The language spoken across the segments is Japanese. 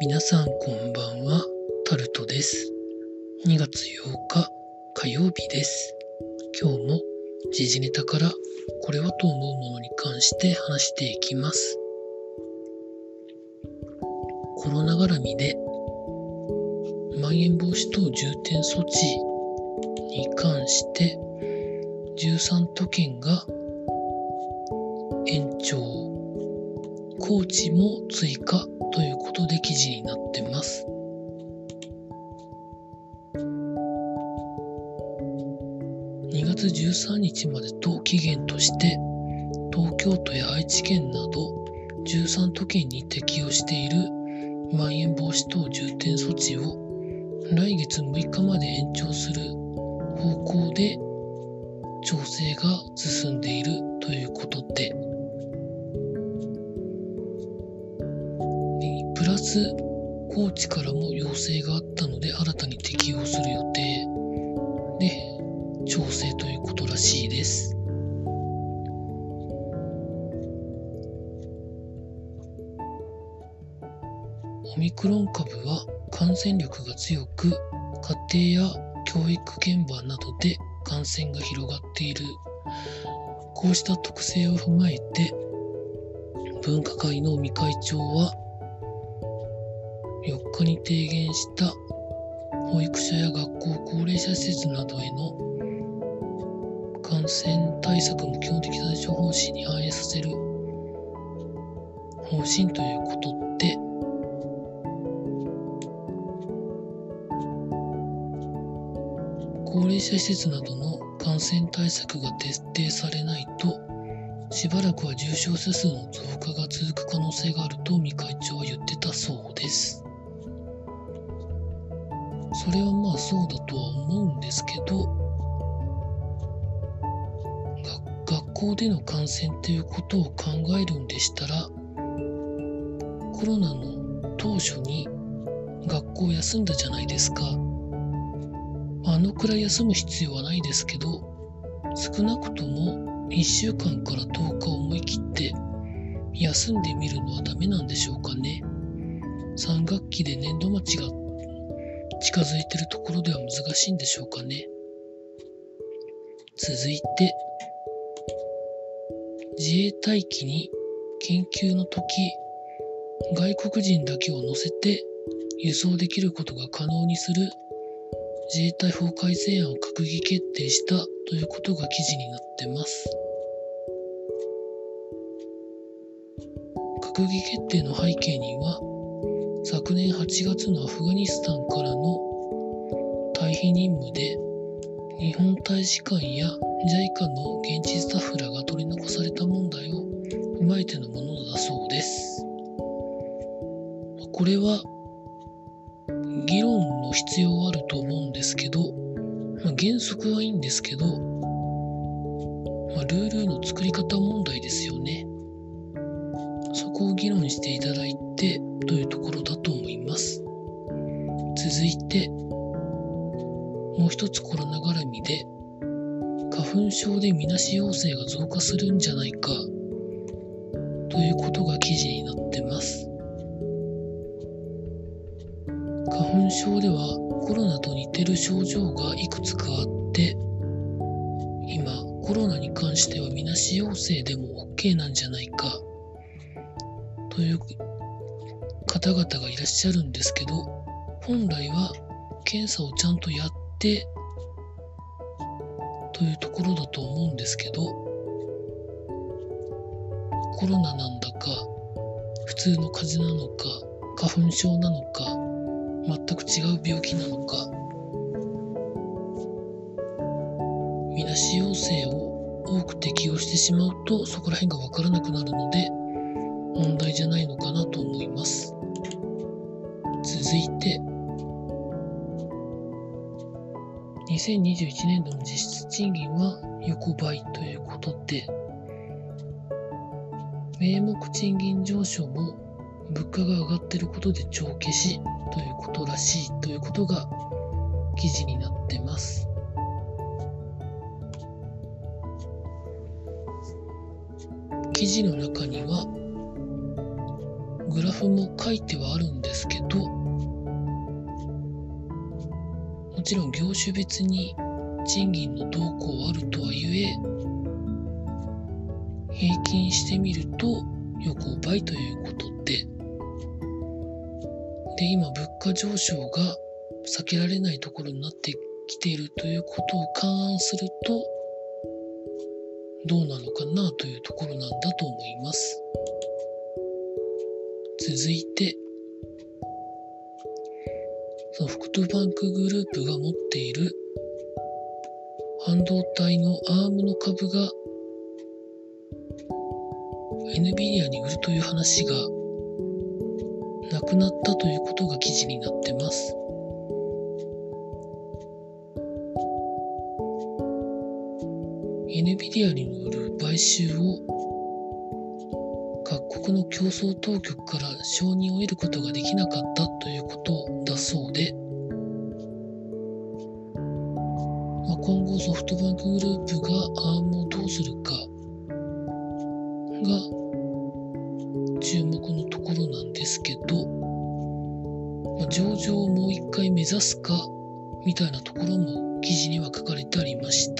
皆さんこんばんは、タルトです。2月8日火曜日です。今日も時事ネタからこれはと思うものに関して話していきます。コロナ絡みでまん延防止等重点措置に関して13都県が延長高知も追加というで記事になってます。2月13日までと期限として東京都や愛知県など13都県に適用しているまん延防止等重点措置を来月6日まで延長する方向で調整が進んでいるということでプラス高知からも要請があったので新たに適用する予定で調整ということらしいです。オミクロン株は感染力が強く家庭や教育現場などで感染が広がっているこうした特性を踏まえて分科会の尾身会長はに提言した保育所や学校高齢者施設などへの感染対策の基本的対処方針に反映させる方針ということで高齢者施設などの感染対策が徹底されないとしばらくは重症者数の増加が続く可能性があると尾身会長それはまあそうだとは思うんですけど学校での感染ということを考えるんでしたらコロナの当初に学校休んだじゃないですか。あのくらい休む必要はないですけど少なくとも1週間から10日思い切って休んでみるのはダメなんでしょうかね。3学期で年度末が近づいてるところでは難しいんでしょうかね。続いて自衛隊機に緊急の時外国人だけを乗せて輸送できることが可能にする自衛隊法改正案を閣議決定したということが記事になってます。閣議決定の背景には昨年8月のアフガニスタンからの退避任務で日本大使館や JICA の現地スタッフらが取り残された問題を踏まえてのものだそうです。これは議論の必要はあると思うんですけど、まあ、原則はいいんですけど、まあ、ルールの作り方問題ですよね。そこを議論していただいてというところでみなし陽性が増加するんじゃないかということが記事になってます。花粉症ではコロナと似てる症状がいくつかあって今コロナに関してはみなし陽性でも OK なんじゃないかという方々がいらっしゃるんですけど本来は検査をちゃんとやってというところだと思うんですけどコロナなんだか普通の風邪なのか花粉症なのか全く違う病気なのかみなし陽性を多く適用してしまうとそこら辺が分からなくなるので問題じゃないのかなと思います。続いて2021年度の実質賃金は横ばいということで、名目賃金上昇も物価が上がっていることで帳消しということらしいということが記事になってます。記事の中にはグラフも書いてはあるんですけどちろん業種別に賃金の動向あるとはいえ平均してみると横ばいということでで今物価上昇が避けられないところになってきているということを勘案するとどうなのかなというところなんだと思います。続いて、ソフトバンクグループが持っている半導体のアームの株が NVIDIA に売るという話がなくなったということが記事になってます。NVIDIA による買収を国の競争当局から承認を得ることができなかったということだそうで、まあ、今後ソフトバンクグループが ARM をどうするかが注目のところなんですけど、まあ、上場をもう一回目指すかみたいなところも記事には書かれてありました。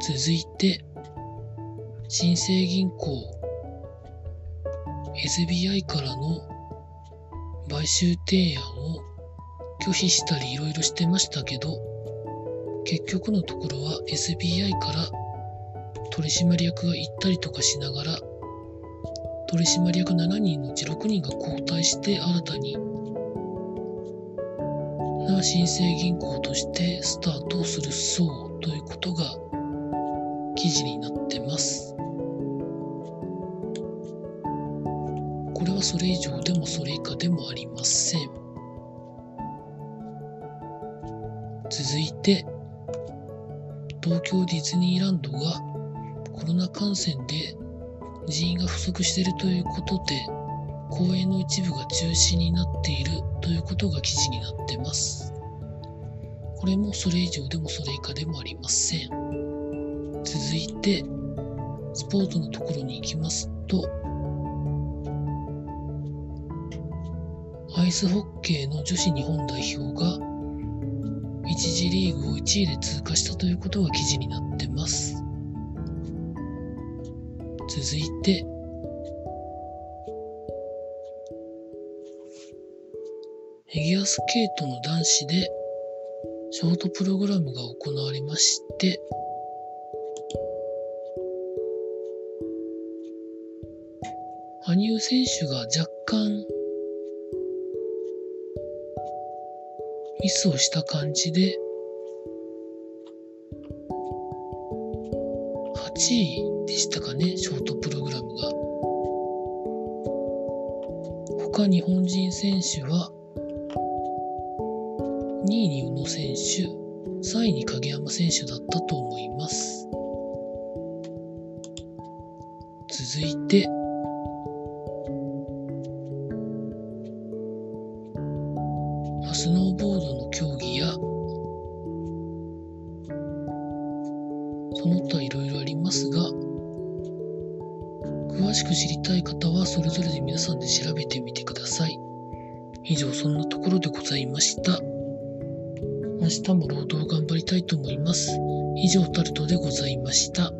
続いて、新生銀行 SBI からの買収提案を拒否したりいろいろしてましたけど、結局のところは SBI から取締役が行ったりとかしながら取締役7人のうち6人が交代して新たにな新生銀行としてスタートをするそうということが記事になってます。これはそれ以上でもそれ以下でもありません。続いて東京ディズニーランドがコロナ感染で人員が不足しているということで公演の一部が中止になっているということが記事になってます。これもそれ以上でもそれ以下でもありません。続いて、スポーツのところに行きますと、アイスホッケーの女子日本代表が1次リーグを1位で通過したということが記事になってます。続いて、フィギュアスケートの男子でショートプログラムが行われまして、羽生選手が若干ミスをした感じで、8位でしたかね、ショートプログラムが。他日本人選手は、2位に宇野選手、3位に影山選手だったと思います。続いて、く知りたい方はそれぞれで皆さんで調べてみてください。以上そんなところでございました。明日も労働頑張りたいと思います。以上タルトでございました。